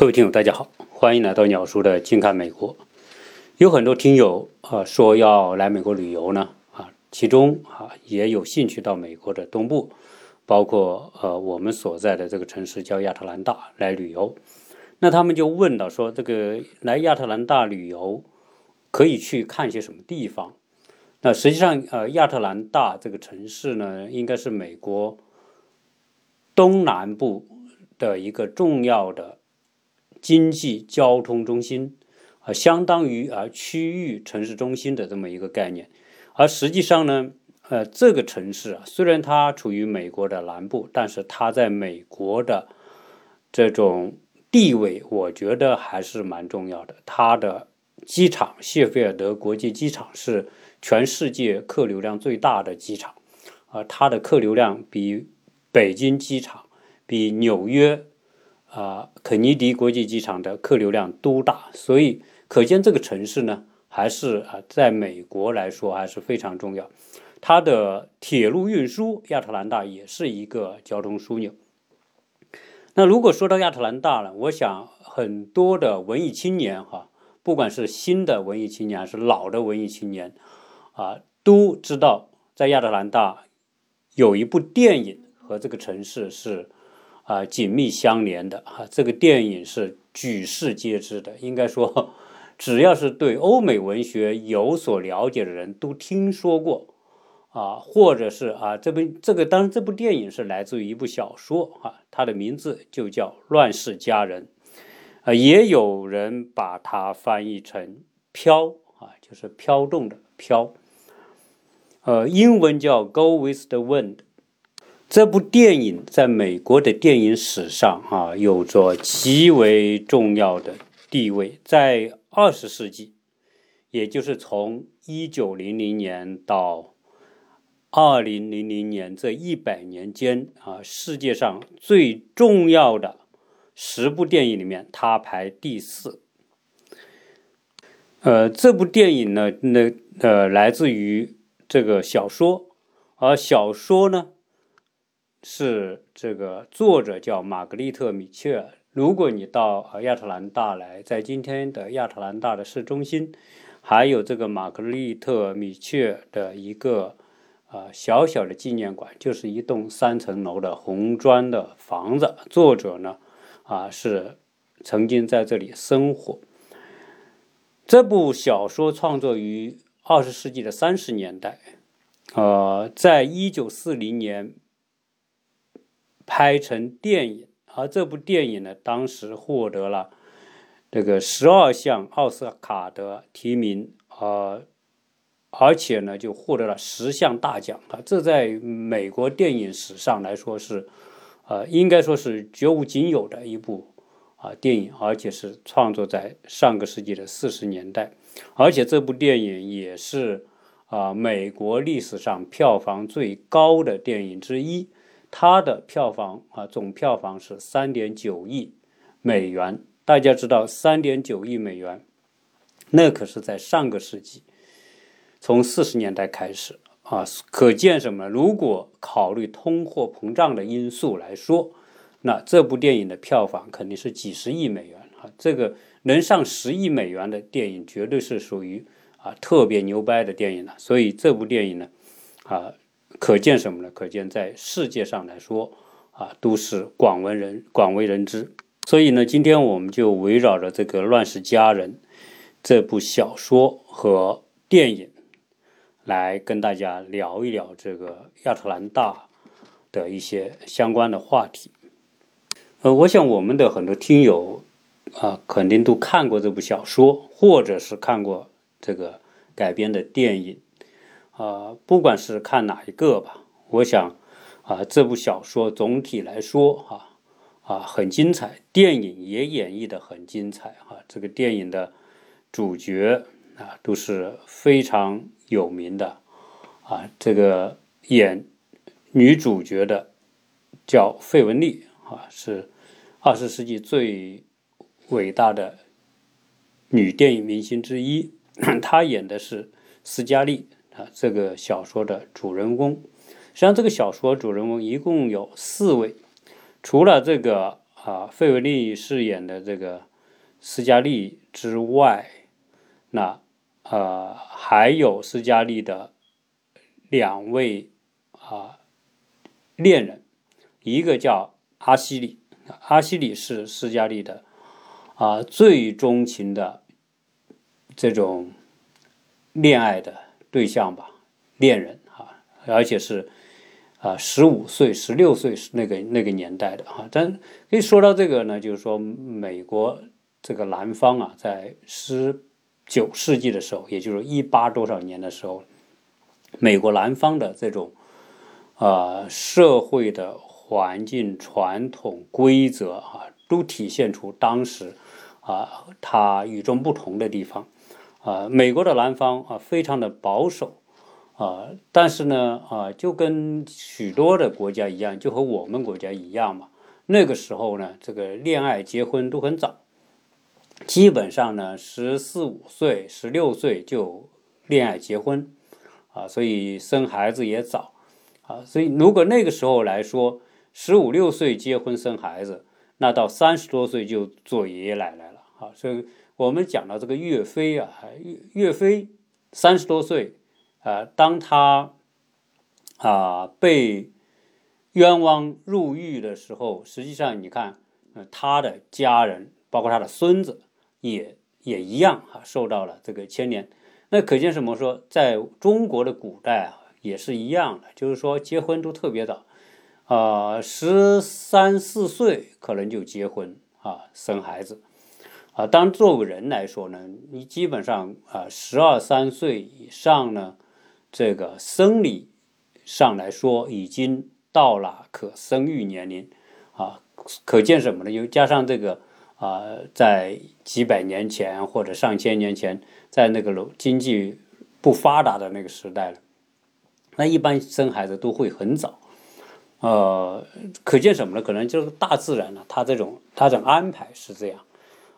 各位听友，大家好，欢迎来到鸟叔的近看美国。有很多听友啊说要来美国旅游呢啊，其中啊也有兴趣到美国的东部，包括呃我们所在的这个城市叫亚特兰大来旅游。那他们就问到说，这个来亚特兰大旅游可以去看些什么地方？那实际上呃亚特兰大这个城市呢，应该是美国东南部的一个重要的。经济交通中心啊，相当于啊区域城市中心的这么一个概念，而实际上呢，呃，这个城市啊，虽然它处于美国的南部，但是它在美国的这种地位，我觉得还是蛮重要的。它的机场谢菲尔德国际机场是全世界客流量最大的机场，啊，它的客流量比北京机场、比纽约。啊，肯尼迪国际机场的客流量都大，所以可见这个城市呢，还是啊，在美国来说还是非常重要。它的铁路运输，亚特兰大也是一个交通枢纽。那如果说到亚特兰大呢，我想很多的文艺青年哈，不管是新的文艺青年还是老的文艺青年，啊，都知道在亚特兰大有一部电影和这个城市是。啊，紧密相连的哈，这个电影是举世皆知的。应该说，只要是对欧美文学有所了解的人都听说过啊，或者是啊，这部这个当然这部电影是来自于一部小说啊，它的名字就叫《乱世佳人》啊，也有人把它翻译成《飘》啊，就是飘动的飘，呃，英文叫《Go with the Wind》。这部电影在美国的电影史上啊，有着极为重要的地位。在二十世纪，也就是从一九零零年到二零零零年这一百年间啊，世界上最重要的十部电影里面，它排第四。呃，这部电影呢，那呃，来自于这个小说，而小说呢。是这个作者叫玛格丽特·米切尔。如果你到亚特兰大来，在今天的亚特兰大的市中心，还有这个玛格丽特·米切尔的一个啊小小的纪念馆，就是一栋三层楼的红砖的房子。作者呢啊是曾经在这里生活。这部小说创作于二十世纪的三十年代，呃，在一九四零年。拍成电影，而这部电影呢，当时获得了这个十二项奥斯卡的提名，呃，而且呢，就获得了十项大奖啊！这在美国电影史上来说是，呃，应该说是绝无仅有的一部啊电影，而且是创作在上个世纪的四十年代，而且这部电影也是啊美国历史上票房最高的电影之一。它的票房啊，总票房是三点九亿美元。大家知道，三点九亿美元，那可是在上个世纪，从四十年代开始啊，可见什么？如果考虑通货膨胀的因素来说，那这部电影的票房肯定是几十亿美元啊。这个能上十亿美元的电影，绝对是属于啊特别牛掰的电影了。所以这部电影呢，啊。可见什么呢？可见在世界上来说，啊，都是广为人广为人知。所以呢，今天我们就围绕着这个《乱世佳人》这部小说和电影，来跟大家聊一聊这个亚特兰大的一些相关的话题。呃，我想我们的很多听友啊，肯定都看过这部小说，或者是看过这个改编的电影。啊，不管是看哪一个吧，我想，啊，这部小说总体来说，啊啊，很精彩，电影也演绎的很精彩，啊，这个电影的主角啊都是非常有名的，啊，这个演女主角的叫费雯丽，啊，是二十世纪最伟大的女电影明星之一，她演的是斯嘉丽。这个小说的主人公，实际上这个小说主人公一共有四位，除了这个啊费雯丽饰演的这个斯嘉丽之外，那呃还有斯嘉丽的两位啊恋人，一个叫阿西里，阿西里是斯嘉丽的啊最钟情的这种恋爱的对象吧，恋人啊，而且是。啊，十五岁、十六岁是那个那个年代的哈，但可以说到这个呢，就是说美国这个南方啊，在十九世纪的时候，也就是一八多少年的时候，美国南方的这种啊社会的环境、传统规则啊，都体现出当时啊它与众不同的地方啊。美国的南方啊，非常的保守。啊，但是呢，啊，就跟许多的国家一样，就和我们国家一样嘛。那个时候呢，这个恋爱结婚都很早，基本上呢，十四五岁、十六岁就恋爱结婚，啊，所以生孩子也早，啊，所以如果那个时候来说，十五六岁结婚生孩子，那到三十多岁就做爷爷奶奶了，啊，所以我们讲到这个岳飞啊，岳岳飞三十多岁。啊，当他啊被冤枉入狱的时候，实际上你看，呃，他的家人，包括他的孙子，也也一样啊，受到了这个牵连。那可见什么？说在中国的古代啊，也是一样的，就是说结婚都特别早，啊，十三四岁可能就结婚啊，生孩子。啊，当作为人来说呢，你基本上啊，十二三岁以上呢。这个生理上来说，已经到了可生育年龄，啊，可见什么呢？又加上这个啊，在几百年前或者上千年前，在那个经济不发达的那个时代了，那一般生孩子都会很早，呃，可见什么呢？可能就是大自然呢，它这种它这种安排是这样。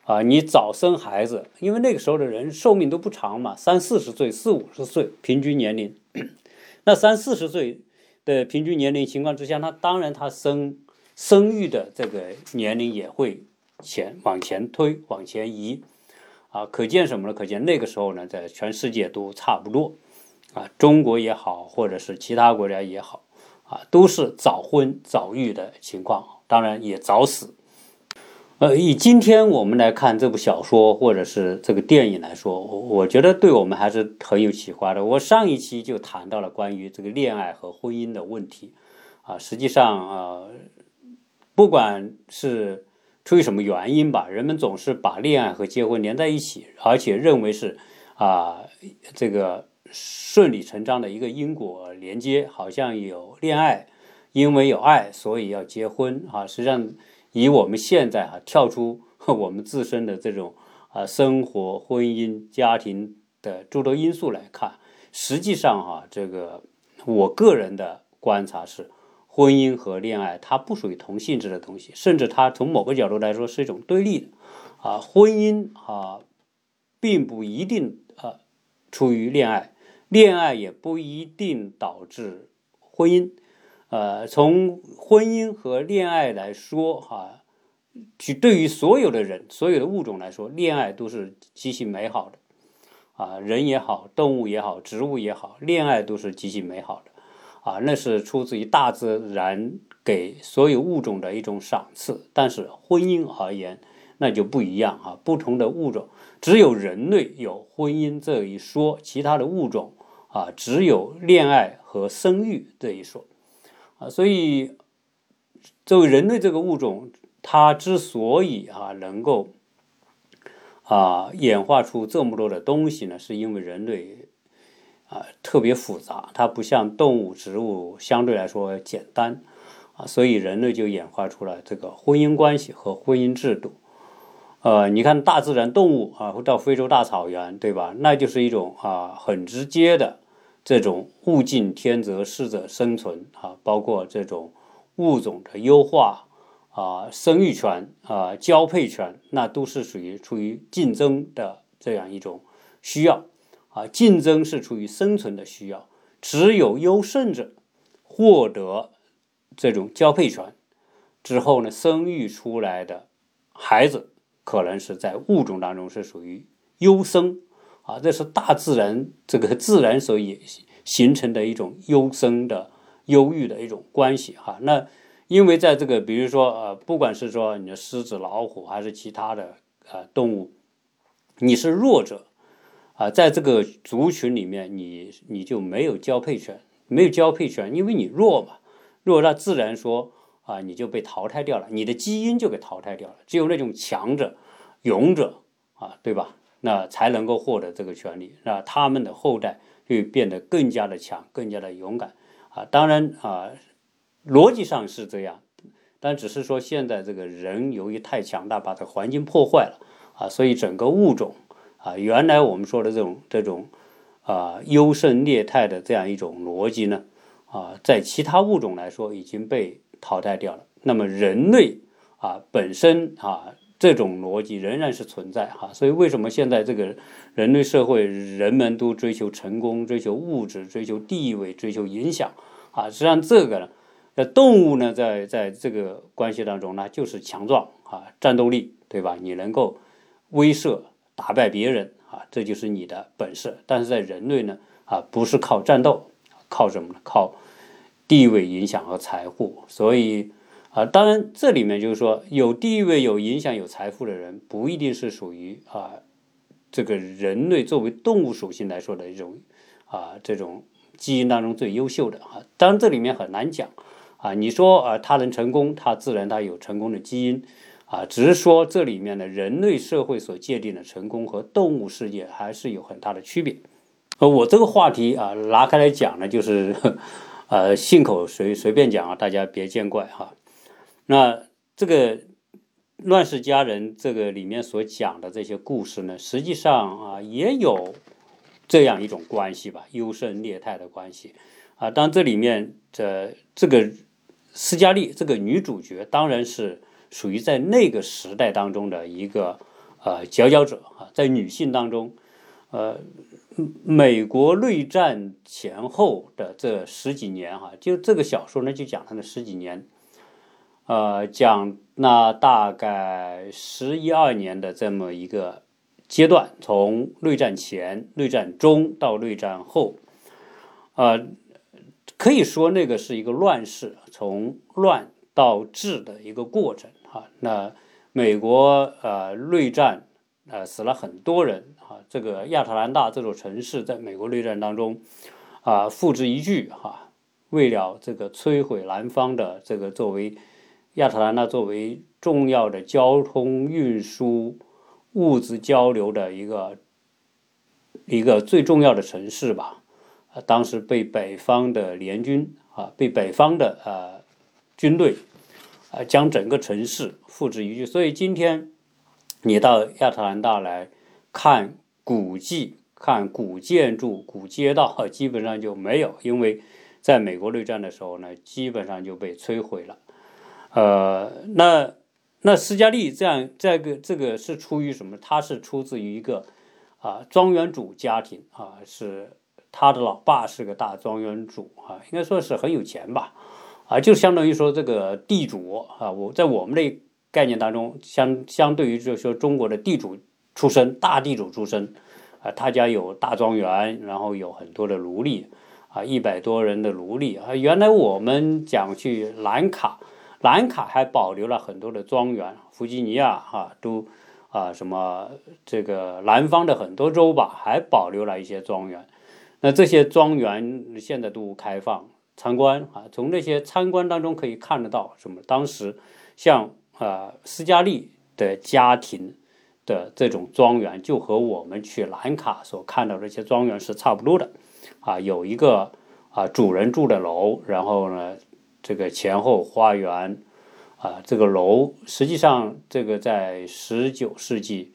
啊，你早生孩子，因为那个时候的人寿命都不长嘛，三四十岁、四五十岁平均年龄。那三四十岁的平均年龄情况之下，那当然他生生育的这个年龄也会前往前推、往前移。啊，可见什么呢？可见那个时候呢，在全世界都差不多。啊，中国也好，或者是其他国家也好，啊，都是早婚早育的情况，当然也早死。呃，以今天我们来看这部小说或者是这个电影来说，我我觉得对我们还是很有启发的。我上一期就谈到了关于这个恋爱和婚姻的问题，啊，实际上啊，不管是出于什么原因吧，人们总是把恋爱和结婚连在一起，而且认为是啊这个顺理成章的一个因果连接，好像有恋爱，因为有爱，所以要结婚啊，实际上。以我们现在哈跳出 我们自身的这种啊生活、婚姻、家庭的诸多因素来看，实际上哈这个我个人的观察是，婚姻和恋爱它不属于同性质的东西，甚至它从某个角度来说是一种对立的啊。婚姻啊并不一定啊出于恋爱，恋爱也不一定导致婚姻。呃，从婚姻和恋爱来说，哈，去对于所有的人、所有的物种来说，恋爱都是极其美好的，啊，人也好，动物也好，植物也好，恋爱都是极其美好的，啊，那是出自于大自然给所有物种的一种赏赐。但是婚姻而言，那就不一样啊，不同的物种，只有人类有婚姻这一说，其他的物种啊，只有恋爱和生育这一说。啊，所以作为人类这个物种，它之所以啊能够啊演化出这么多的东西呢，是因为人类啊特别复杂，它不像动物、植物相对来说简单啊，所以人类就演化出了这个婚姻关系和婚姻制度。呃，你看大自然动物啊，到非洲大草原，对吧？那就是一种啊很直接的。这种物竞天择、适者生存啊，包括这种物种的优化啊、生育权啊、交配权，那都是属于出于竞争的这样一种需要啊。竞争是出于生存的需要，只有优胜者获得这种交配权，之后呢，生育出来的孩子可能是在物种当中是属于优生啊，这是大自然这个自然所以形成的一种优生的优育的一种关系哈。那因为在这个比如说呃，不管是说你的狮子、老虎还是其他的呃动物，你是弱者啊，在这个族群里面，你你就没有交配权，没有交配权，因为你弱嘛，弱那自然说。啊，你就被淘汰掉了，你的基因就给淘汰掉了。只有那种强者、勇者啊，对吧？那才能够获得这个权利，那他们的后代就变得更加的强、更加的勇敢啊。当然啊，逻辑上是这样，但只是说现在这个人由于太强大，把这环境破坏了啊，所以整个物种啊，原来我们说的这种这种啊优胜劣汰的这样一种逻辑呢啊，在其他物种来说已经被。淘汰掉了。那么人类啊本身啊这种逻辑仍然是存在哈。所以为什么现在这个人类社会人们都追求成功、追求物质、追求地位、追求影响啊？实际上这个呢，那动物呢在在这个关系当中呢就是强壮啊，战斗力对吧？你能够威慑打败别人啊，这就是你的本事。但是在人类呢啊不是靠战斗，靠什么呢？靠。地位、影响和财富，所以啊，当然这里面就是说，有地位、有影响、有财富的人，不一定是属于啊这个人类作为动物属性来说的一种啊这种基因当中最优秀的啊。当然这里面很难讲啊。你说啊，他能成功，他自然他有成功的基因啊。只是说这里面的人类社会所界定的成功和动物世界还是有很大的区别。呃，我这个话题啊拿开来讲呢，就是。呃，信口随随便讲啊，大家别见怪哈。那这个《乱世佳人》这个里面所讲的这些故事呢，实际上啊也有这样一种关系吧，优胜劣汰的关系啊。当这里面的这个斯嘉丽这个女主角，当然是属于在那个时代当中的一个呃佼佼者啊，在女性当中，呃。美国内战前后的这十几年，哈，就这个小说呢，就讲他的十几年，呃，讲那大概十一二年的这么一个阶段，从内战前、内战中到内战后，呃，可以说那个是一个乱世，从乱到治的一个过程，哈。那美国呃内战呃死了很多人啊。这个亚特兰大这座城市在美国内战当中，啊，付之一炬哈。为了这个摧毁南方的这个作为亚特兰大作为重要的交通运输、物资交流的一个一个最重要的城市吧，啊，当时被北方的联军啊，被北方的呃军队啊，将整个城市付之一炬。所以今天你到亚特兰大来看。古迹看古建筑、古街道，基本上就没有，因为在美国内战的时候呢，基本上就被摧毁了。呃，那那斯嘉丽这样这个这个是出于什么？他是出自于一个啊庄园主家庭啊，是他的老爸是个大庄园主啊，应该说是很有钱吧啊，就相当于说这个地主啊，我在我们的概念当中，相相对于就是说中国的地主。出身大地主出身，啊，他家有大庄园，然后有很多的奴隶，啊，一百多人的奴隶啊。原来我们讲去兰卡，兰卡还保留了很多的庄园，弗吉尼亚哈都啊什么这个南方的很多州吧，还保留了一些庄园。那这些庄园现在都开放参观啊，从这些参观当中可以看得到什么？当时像啊斯嘉丽的家庭。的这种庄园就和我们去兰卡所看到的这些庄园是差不多的，啊，有一个啊主人住的楼，然后呢，这个前后花园，啊，这个楼实际上这个在十九世纪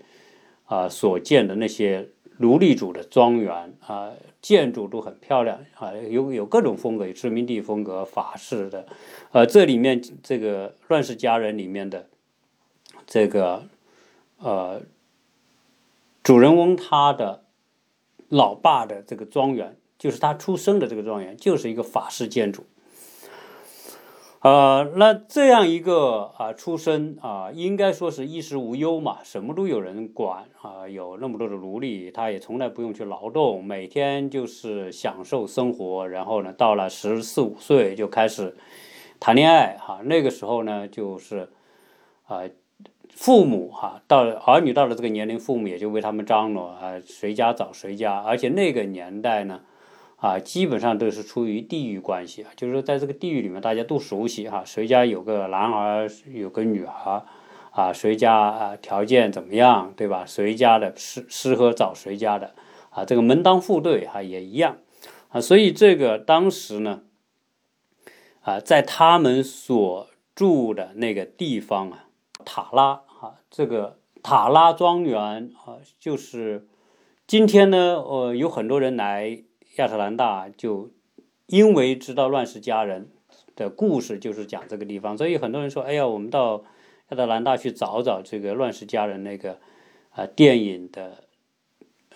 啊所建的那些奴隶主的庄园啊，建筑都很漂亮啊，有有各种风格，殖民地风格、法式的，呃，这里面这个《乱世佳人》里面的这个。呃，主人翁他的老爸的这个庄园，就是他出生的这个庄园，就是一个法式建筑。呃，那这样一个啊出身啊，应该说是衣食无忧嘛，什么都有人管啊，有那么多的奴隶，他也从来不用去劳动，每天就是享受生活。然后呢，到了十四五岁就开始谈恋爱哈，那个时候呢，就是啊，父母哈，到儿女到了这个年龄，父母也就为他们张罗啊，谁家找谁家，而且那个年代呢。啊，基本上都是出于地域关系啊，就是说在这个地域里面，大家都熟悉哈，谁家有个男孩，有个女孩，啊，谁家啊条件怎么样，对吧？谁家的适适合找谁家的，啊，这个门当户对哈也一样，啊，所以这个当时呢，啊，在他们所住的那个地方啊，塔拉啊，这个塔拉庄园啊，就是今天呢，呃，有很多人来。亚特兰大就因为知道乱世佳人的故事，就是讲这个地方，所以很多人说：“哎呀，我们到亚特兰大去找找这个乱世佳人那个啊电影的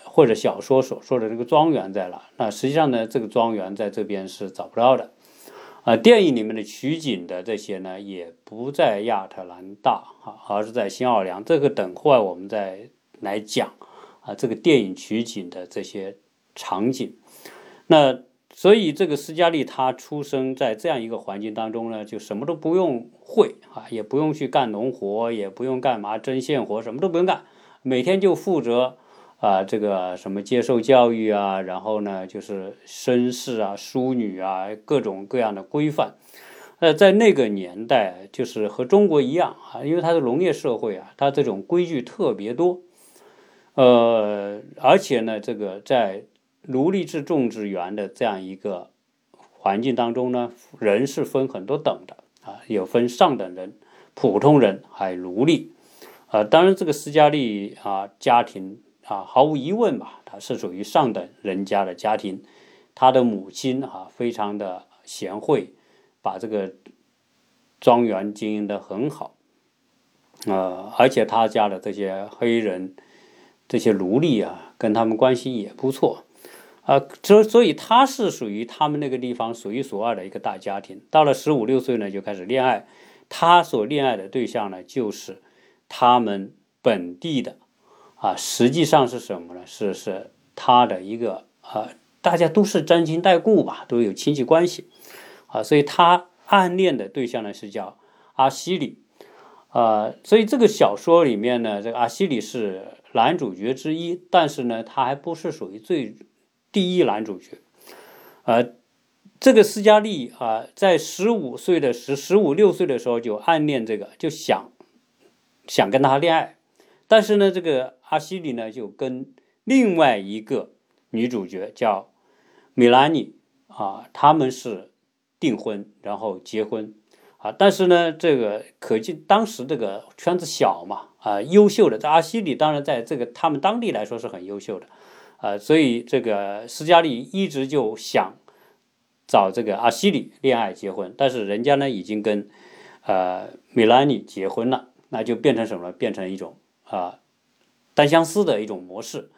或者小说所说的那个庄园在哪？”那实际上呢，这个庄园在这边是找不到的啊。电影里面的取景的这些呢，也不在亚特兰大啊，而是在新奥尔良。这个等会我们再来讲啊，这个电影取景的这些场景。那所以这个斯嘉丽他出生在这样一个环境当中呢，就什么都不用会啊，也不用去干农活，也不用干嘛针线活，什么都不用干，每天就负责啊这个什么接受教育啊，然后呢就是绅士啊、淑女啊各种各样的规范。呃，在那个年代，就是和中国一样啊，因为它是农业社会啊，它这种规矩特别多。呃，而且呢，这个在奴隶制种植园的这样一个环境当中呢，人是分很多等的啊，有分上等人、普通人，还有奴隶。啊，当然这个斯嘉丽啊家庭啊，毫无疑问吧，他是属于上等人家的家庭。他的母亲啊，非常的贤惠，把这个庄园经营的很好。呃，而且他家的这些黑人、这些奴隶啊，跟他们关系也不错。啊，所所以他是属于他们那个地方数一数二的一个大家庭。到了十五六岁呢，就开始恋爱。他所恋爱的对象呢，就是他们本地的，啊，实际上是什么呢？是是他的一个啊，大家都是沾亲带故吧，都有亲戚关系，啊，所以他暗恋的对象呢是叫阿西里，啊，所以这个小说里面呢，这个阿西里是男主角之一，但是呢，他还不是属于最。第一男主角，呃，这个斯嘉丽啊，在十五岁的十十五六岁的时候就暗恋这个，就想想跟他恋爱，但是呢，这个阿西里呢就跟另外一个女主角叫米兰妮啊，他们是订婚然后结婚。啊，但是呢，这个可见当时这个圈子小嘛啊，优秀的。在阿西里当然在这个他们当地来说是很优秀的。啊，所以这个斯嘉丽一直就想找这个阿西里恋爱结婚，但是人家呢已经跟呃米兰妮结婚了，那就变成什么？变成一种啊单相思的一种模式。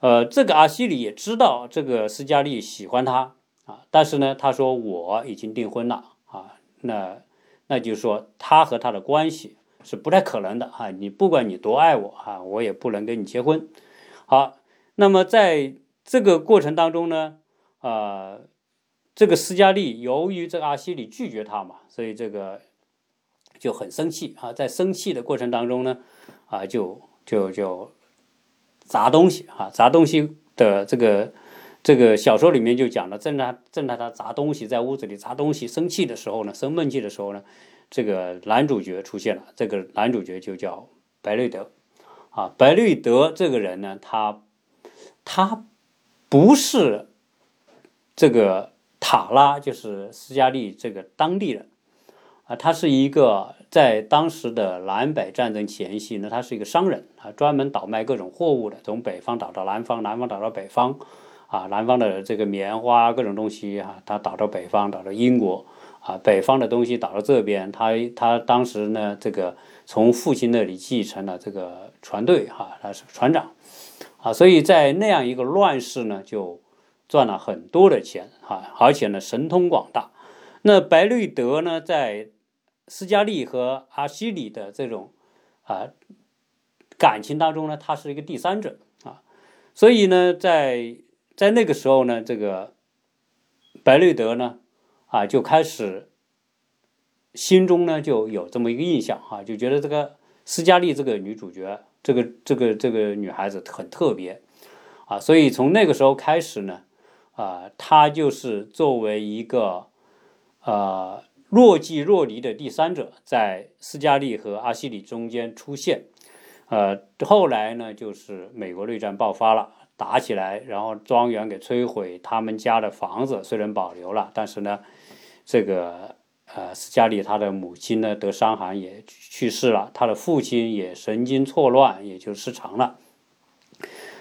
呃，这个阿西里也知道这个斯嘉丽喜欢他啊，但是呢，他说我已经订婚了啊，那那就是说他和他的关系是不太可能的啊，你不管你多爱我啊，我也不能跟你结婚。好。那么在这个过程当中呢，啊，这个斯嘉丽由于这个阿西里拒绝他嘛，所以这个就很生气啊。在生气的过程当中呢，啊，就就就砸东西啊，砸东西的这个这个小说里面就讲了，正在正在他砸东西，在屋子里砸东西，生气的时候呢，生闷气的时候呢，这个男主角出现了。这个男主角就叫白瑞德啊，白瑞德这个人呢，他。他不是这个塔拉，就是斯嘉丽这个当地人啊，他是一个在当时的南北战争前夕呢，他是一个商人啊，专门倒卖各种货物的，从北方倒到南方，南方倒到北方啊，南方的这个棉花各种东西啊，他倒到北方，倒到英国啊，北方的东西倒到这边，他他当时呢，这个从父亲那里继承了这个船队哈，他是船长。啊，所以在那样一个乱世呢，就赚了很多的钱啊，而且呢神通广大。那白瑞德呢，在斯嘉丽和阿西里的这种啊感情当中呢，他是一个第三者啊，所以呢，在在那个时候呢，这个白瑞德呢啊就开始心中呢就有这么一个印象哈，就觉得这个斯嘉丽这个女主角，这个这个这个女孩子很特别啊，所以从那个时候开始呢啊，她就是作为一个。呃，若即若离的第三者在斯嘉丽和阿西里中间出现。呃，后来呢，就是美国内战爆发了，打起来，然后庄园给摧毁，他们家的房子虽然保留了，但是呢，这个呃，斯嘉丽她的母亲呢得伤寒也去世了，她的父亲也神经错乱，也就失常了。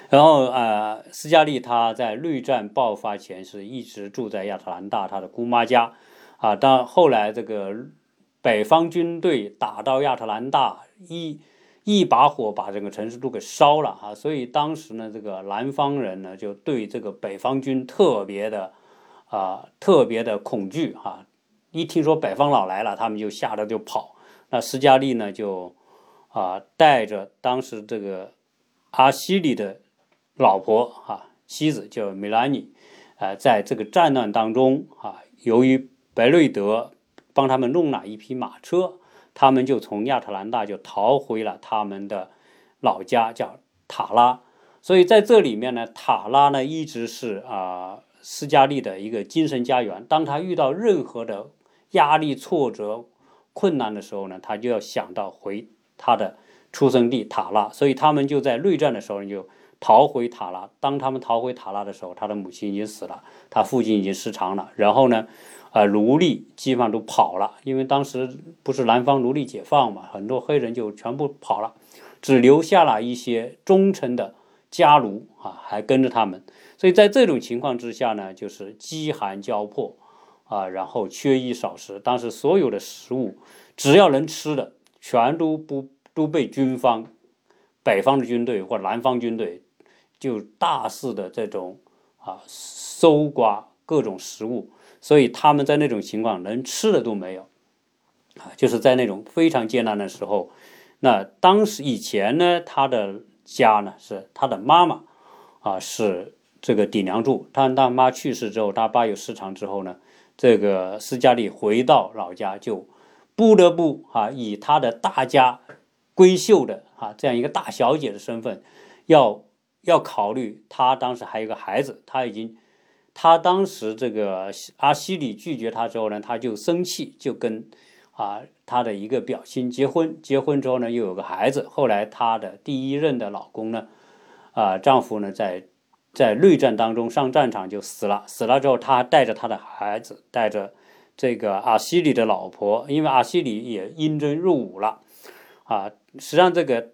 然后呃，斯嘉丽她在内战爆发前是一直住在亚特兰大她的姑妈家。啊，到后来这个北方军队打到亚特兰大，一一把火把整个城市都给烧了啊！所以当时呢，这个南方人呢就对这个北方军特别的啊特别的恐惧啊！一听说北方佬来了，他们就吓得就跑。那斯嘉丽呢就啊带着当时这个阿西里的老婆啊妻子叫梅兰妮，啊，在这个战乱当中啊，由于白瑞德帮他们弄了一匹马车，他们就从亚特兰大就逃回了他们的老家，叫塔拉。所以在这里面呢，塔拉呢一直是啊斯嘉丽的一个精神家园。当他遇到任何的压力、挫折、困难的时候呢，他就要想到回他的出生地塔拉。所以他们就在内战的时候就逃回塔拉。当他们逃回塔拉的时候，他的母亲已经死了，他父亲已经失常了。然后呢？啊，奴隶基本上都跑了，因为当时不是南方奴隶解放嘛，很多黑人就全部跑了，只留下了一些忠诚的家奴啊，还跟着他们。所以在这种情况之下呢，就是饥寒交迫啊，然后缺衣少食。当时所有的食物，只要能吃的，全都不都被军方、北方的军队或南方军队就大肆的这种啊搜刮各种食物。所以他们在那种情况，能吃的都没有，啊，就是在那种非常艰难的时候。那当时以前呢，他的家呢是他的妈妈，啊，是这个顶梁柱。他他妈去世之后，他爸又失常之后呢，这个斯嘉丽回到老家，就不得不啊，以他的大家闺秀的啊这样一个大小姐的身份，要要考虑他当时还有个孩子，他已经。他当时这个阿西里拒绝他之后呢，他就生气，就跟啊他的一个表亲结婚。结婚之后呢，又有个孩子。后来他的第一任的老公呢，啊丈夫呢，在在内战当中上战场就死了。死了之后，他带着他的孩子，带着这个阿西里的老婆，因为阿西里也应征入伍了。啊，实际上这个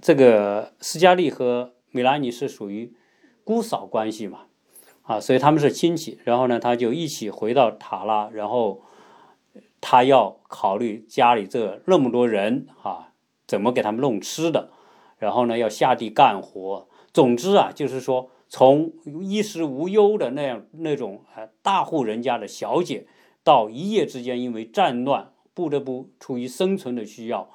这个斯嘉丽和米拉尼是属于姑嫂关系嘛。啊，所以他们是亲戚，然后呢，他就一起回到塔拉，然后他要考虑家里这那么多人啊，怎么给他们弄吃的，然后呢，要下地干活。总之啊，就是说，从衣食无忧的那样那种啊大户人家的小姐，到一夜之间因为战乱不得不出于生存的需要，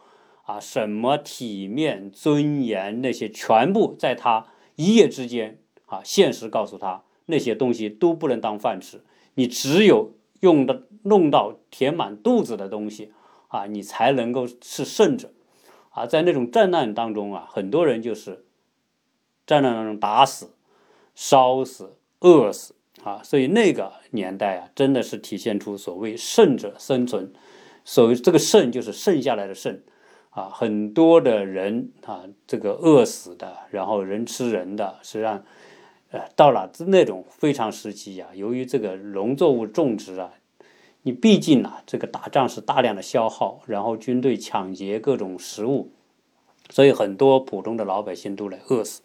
啊，什么体面、尊严那些，全部在他一夜之间啊，现实告诉他。那些东西都不能当饭吃，你只有用的弄到填满肚子的东西啊，你才能够是胜者啊。在那种战乱当中啊，很多人就是战争当中打死、烧死、饿死啊。所以那个年代啊，真的是体现出所谓胜者生存。所谓这个圣，就是剩下来的剩啊。很多的人啊，这个饿死的，然后人吃人的，实际上。呃，到了那种非常时期呀，由于这个农作物种植啊，你毕竟啊，这个打仗是大量的消耗，然后军队抢劫各种食物，所以很多普通的老百姓都来饿死，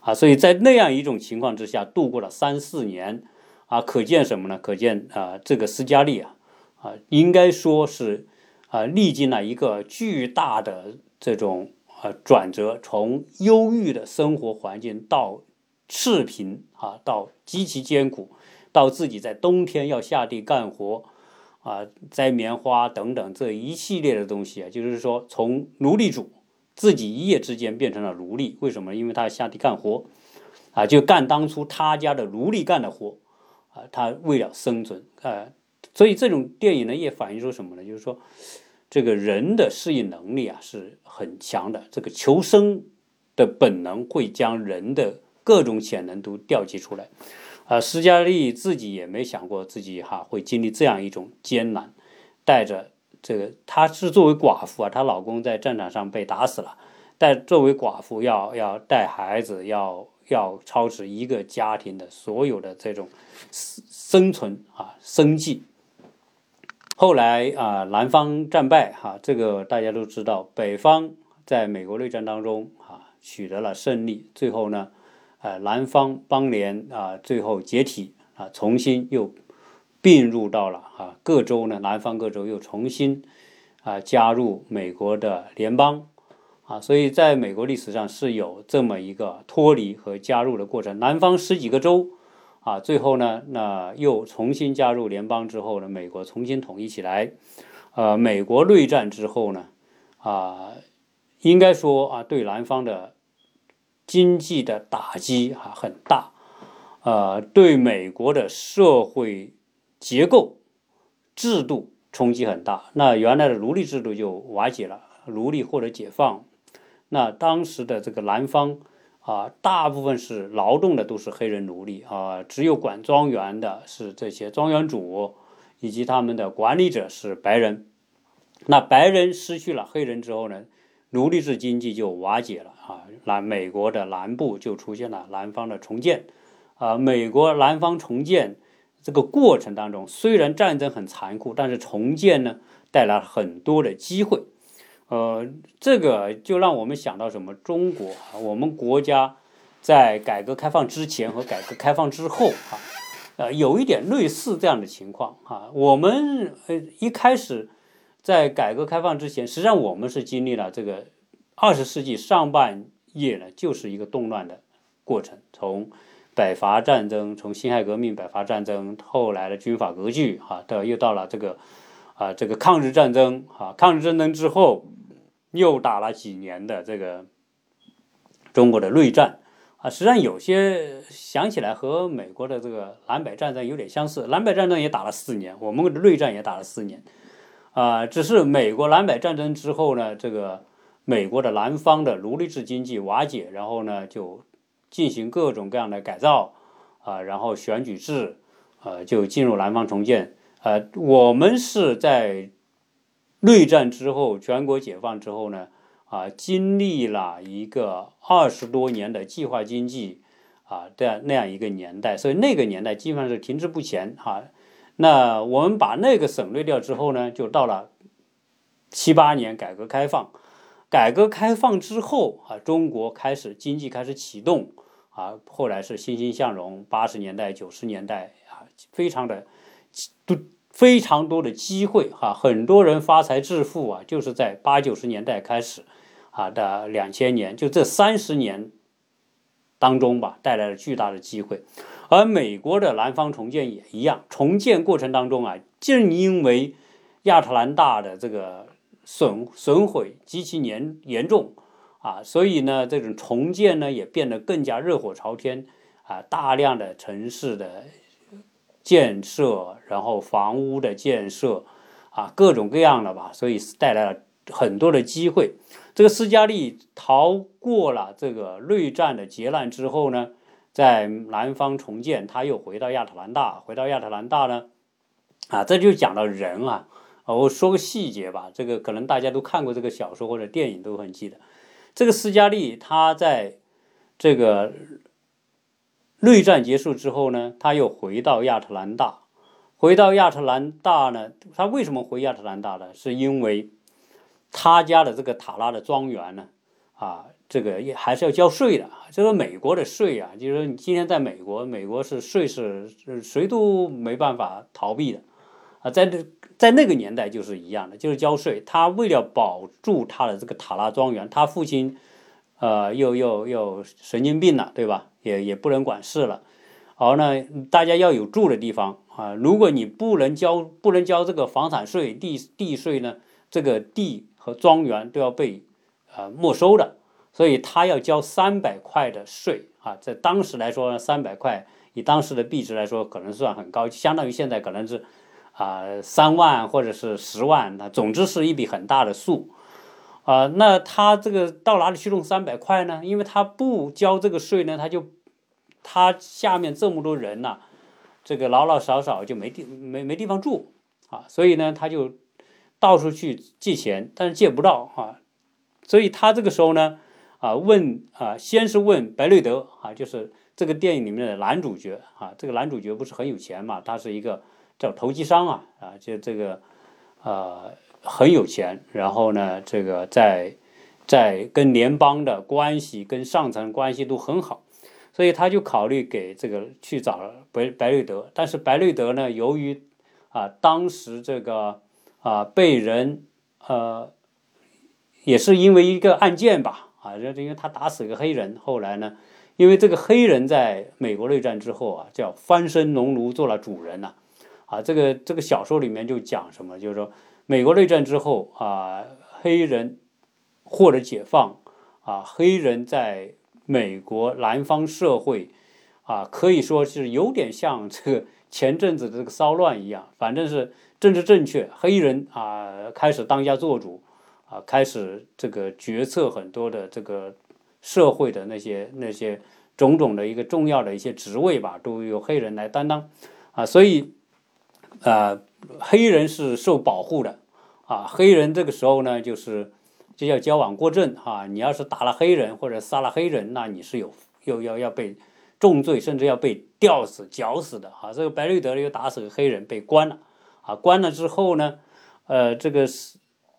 啊，所以在那样一种情况之下度过了三四年，啊，可见什么呢？可见啊，这个斯嘉丽啊，啊，应该说是啊，历经了一个巨大的这种啊转折，从忧郁的生活环境到。赤贫啊，到极其艰苦，到自己在冬天要下地干活啊，摘棉花等等这一系列的东西啊，就是说从奴隶主自己一夜之间变成了奴隶，为什么？因为他下地干活，啊，就干当初他家的奴隶干的活，啊，他为了生存，啊，所以这种电影呢也反映出什么呢？就是说，这个人的适应能力啊是很强的，这个求生的本能会将人的各种潜能都调集出来。啊，斯嘉丽自己也没想过自己哈会经历这样一种艰难，带着这个，她是作为寡妇啊，她老公在战场上被打死了，但作为寡妇要要带孩子，要要操持一个家庭的所有的这种生生存啊生计。后来啊，南方战败哈，这个大家都知道，北方在美国内战当中啊取得了胜利，最后呢。呃，南方邦联啊，最后解体啊，重新又并入到了啊，各州呢，南方各州又重新啊加入美国的联邦啊，所以在美国历史上是有这么一个脱离和加入的过程。南方十几个州啊，最后呢，那又重新加入联邦之后呢，美国重新统一起来。呃，美国内战之后呢，啊，应该说啊，对南方的。经济的打击啊很大，呃，对美国的社会结构制度冲击很大。那原来的奴隶制度就瓦解了，奴隶获得解放。那当时的这个南方啊，大部分是劳动的都是黑人奴隶啊，只有管庄园的是这些庄园主以及他们的管理者是白人。那白人失去了黑人之后呢？奴隶制经济就瓦解了啊，南美国的南部就出现了南方的重建，啊，美国南方重建这个过程当中，虽然战争很残酷，但是重建呢带来很多的机会，呃，这个就让我们想到什么？中国，我们国家在改革开放之前和改革开放之后啊，呃，有一点类似这样的情况啊，我们呃一开始。在改革开放之前，实际上我们是经历了这个二十世纪上半叶呢，就是一个动乱的过程。从北伐战争，从辛亥革命、北伐战争，后来的军阀割据，哈，到又到了这个啊，这个抗日战争，哈，抗日战争之后又打了几年的这个中国的内战，啊，实际上有些想起来和美国的这个南北战争有点相似。南北战争也打了四年，我们的内战也打了四年。啊，只是美国南北战争之后呢，这个美国的南方的奴隶制经济瓦解，然后呢就进行各种各样的改造，啊，然后选举制，呃，就进入南方重建。呃，我们是在内战之后，全国解放之后呢，啊，经历了一个二十多年的计划经济，啊，这样那样一个年代，所以那个年代基本上是停滞不前，哈。那我们把那个省略掉之后呢，就到了七八年改革开放。改革开放之后啊，中国开始经济开始启动啊，后来是欣欣向荣。八十年代、九十年代啊，非常的都非常多的机会哈，很多人发财致富啊，就是在八九十年代开始啊的两千年，就这三十年当中吧，带来了巨大的机会。而美国的南方重建也一样，重建过程当中啊，正因为亚特兰大的这个损损毁极其严严重啊，所以呢，这种重建呢也变得更加热火朝天啊，大量的城市的建设，然后房屋的建设啊，各种各样的吧，所以带来了很多的机会。这个斯嘉丽逃过了这个内战的劫难之后呢？在南方重建，他又回到亚特兰大，回到亚特兰大呢，啊，这就讲到人啊，我说个细节吧，这个可能大家都看过这个小说或者电影都很记得，这个斯嘉丽他在这个内战结束之后呢，他又回到亚特兰大，回到亚特兰大呢，他为什么回亚特兰大呢？是因为他家的这个塔拉的庄园呢，啊。这个也还是要交税的，这个美国的税啊，就是说你今天在美国，美国是税是谁都没办法逃避的，啊，在这在那个年代就是一样的，就是交税。他为了保住他的这个塔拉庄园，他父亲，呃，又又又神经病了，对吧？也也不能管事了。而呢，大家要有住的地方啊，如果你不能交不能交这个房产税、地地税呢，这个地和庄园都要被呃没收的。所以他要交三百块的税啊，在当时来说，三百块以当时的币值来说，可能算很高，相当于现在可能是啊三万或者是十万，那总之是一笔很大的数啊。那他这个到哪里去弄三百块呢？因为他不交这个税呢，他就他下面这么多人呐，这个老老少少就没地没没地方住啊，所以呢，他就到处去借钱，但是借不到啊，所以他这个时候呢。啊，问啊，先是问白瑞德啊，就是这个电影里面的男主角啊，这个男主角不是很有钱嘛，他是一个叫投机商啊，啊，就这个呃很有钱，然后呢，这个在在跟联邦的关系、跟上层关系都很好，所以他就考虑给这个去找白白瑞德，但是白瑞德呢，由于啊当时这个啊被人呃也是因为一个案件吧。啊，这因为他打死一个黑人，后来呢，因为这个黑人在美国内战之后啊，叫翻身农奴做了主人呐，啊这个这个小说里面就讲什么，就是说美国内战之后啊，黑人获得解放啊，黑人在美国南方社会啊，可以说是有点像这个前阵子的这个骚乱一样，反正是政治正确，黑人啊开始当家做主。啊，开始这个决策很多的这个社会的那些那些种种的一个重要的一些职位吧，都由黑人来担当啊，所以啊，黑人是受保护的啊，黑人这个时候呢，就是就要交往过正哈，你要是打了黑人或者杀了黑人，那你是有又要要被重罪，甚至要被吊死、绞死的啊。这个白瑞德又打死个黑人，被关了啊，关了之后呢，呃，这个斯。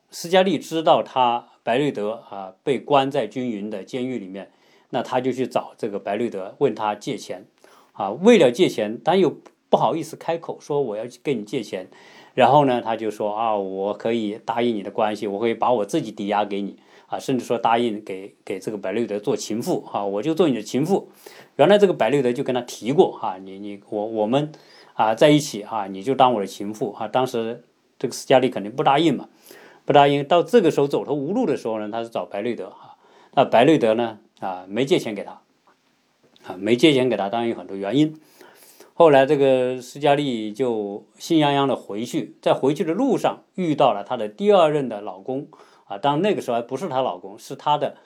斯嘉丽知道他白瑞德啊被关在军营的监狱里面，那他就去找这个白瑞德问他借钱，啊，为了借钱，但又不好意思开口说我要跟你借钱，然后呢，他就说啊，我可以答应你的关系，我会把我自己抵押给你，啊，甚至说答应给给这个白瑞德做情妇，啊，我就做你的情妇。原来这个白瑞德就跟他提过，哈，你你我我们啊在一起啊，你就当我的情妇，啊，当时这个斯嘉丽肯定不答应嘛。不答应，到这个时候走投无路的时候呢，他是找白瑞德哈。那白瑞德呢啊没借钱给他，啊没借钱给他，当然有很多原因。后来这个斯嘉丽就心痒痒的回去，在回去的路上遇到了她的第二任的老公啊，当然那个时候还不是她老公，是她的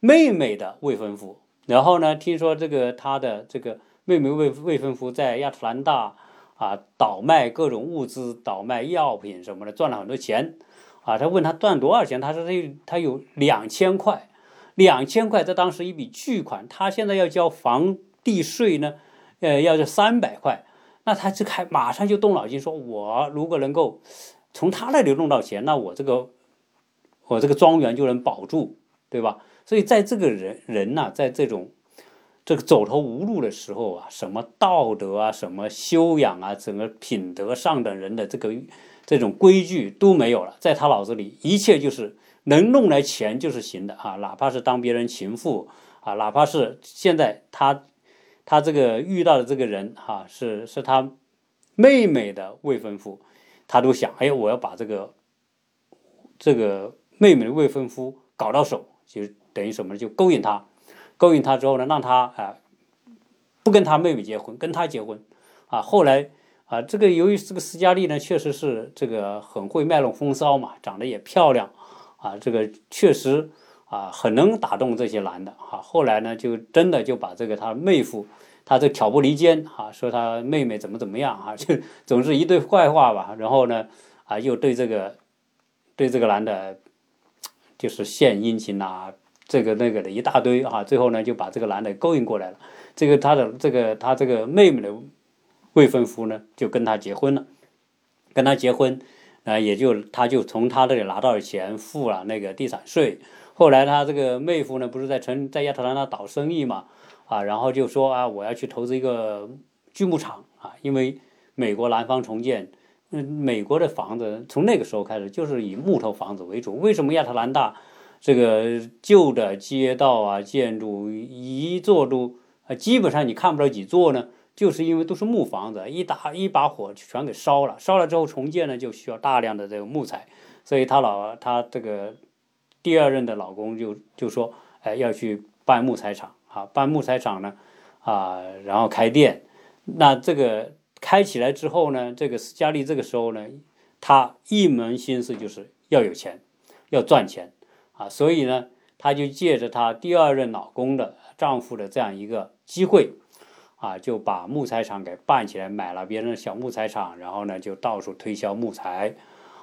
妹妹的未婚夫。然后呢，听说这个她的这个妹妹未未婚夫在亚特兰大啊倒卖各种物资，倒卖药品什么的，赚了很多钱。啊，他问他赚多少钱？他说他有他有两千块，两千块在当时一笔巨款。他现在要交房地税呢，呃，要这三百块。那他就开马上就动脑筋，说我如果能够从他那里弄到钱，那我这个我这个庄园就能保住，对吧？所以在这个人人呐，在这种这个走投无路的时候啊，什么道德啊，什么修养啊，整个品德上等人的这个。这种规矩都没有了，在他脑子里，一切就是能弄来钱就是行的啊，哪怕是当别人情妇啊，哪怕是现在他他这个遇到的这个人哈，是是他妹妹的未婚夫，他都想，哎，我要把这个这个妹妹的未婚夫搞到手，就等于什么呢？就勾引他，勾引他之后呢，让他啊不跟他妹妹结婚，跟他结婚啊，后来。啊，这个由于这个斯嘉丽呢，确实是这个很会卖弄风骚嘛，长得也漂亮，啊，这个确实啊很能打动这些男的啊。后来呢，就真的就把这个他妹夫，他这挑拨离间啊，说他妹妹怎么怎么样啊，就总是一堆坏话吧。然后呢，啊，又对这个对这个男的，就是献殷勤呐，这个那个的一大堆啊。最后呢，就把这个男的勾引过来了。这个他的这个他这个妹妹的。未婚夫呢，就跟他结婚了，跟他结婚，啊，也就他就从他这里拿到了钱，付了那个地产税。后来他这个妹夫呢，不是在城在亚特兰大倒生意嘛，啊，然后就说啊，我要去投资一个锯木厂啊，因为美国南方重建，嗯，美国的房子从那个时候开始就是以木头房子为主。为什么亚特兰大这个旧的街道啊，建筑一座都啊，基本上你看不到几座呢？就是因为都是木房子，一打一把火全给烧了，烧了之后重建呢就需要大量的这个木材，所以他老他这个第二任的老公就就说，哎，要去办木材厂啊，办木材厂呢啊，然后开店，那这个开起来之后呢，这个斯嘉丽这个时候呢，他一门心思就是要有钱，要赚钱啊，所以呢，他就借着他第二任老公的丈夫的这样一个机会。啊，就把木材厂给办起来，买了别人的小木材厂，然后呢，就到处推销木材，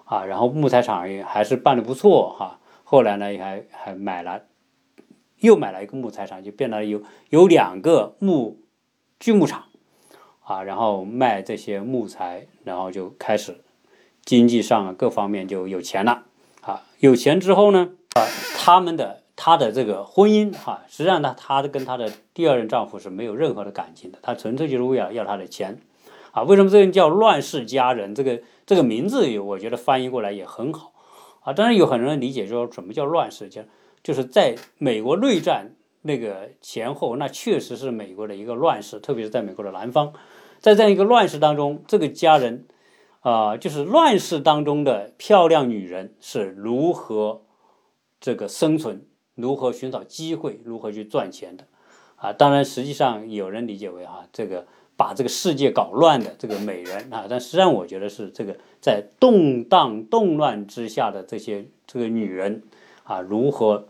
啊，然后木材厂也还是办的不错哈。后来呢，还还买了，又买了一个木材厂，就变得有有两个木锯木厂，啊，然后卖这些木材，然后就开始经济上各方面就有钱了，啊，有钱之后呢，啊，他们的。她的这个婚姻哈，实际上呢，她的跟她的第二任丈夫是没有任何的感情的，她纯粹就是为了要他的钱，啊，为什么这人叫乱世佳人？这个这个名字，我觉得翻译过来也很好，啊，当然有很多人理解说什么叫乱世就，就是在美国内战那个前后，那确实是美国的一个乱世，特别是在美国的南方，在这样一个乱世当中，这个佳人，啊，就是乱世当中的漂亮女人是如何这个生存。如何寻找机会，如何去赚钱的，啊，当然，实际上有人理解为哈，这个把这个世界搞乱的这个美人啊，但实际上我觉得是这个在动荡动乱之下的这些这个女人啊，如何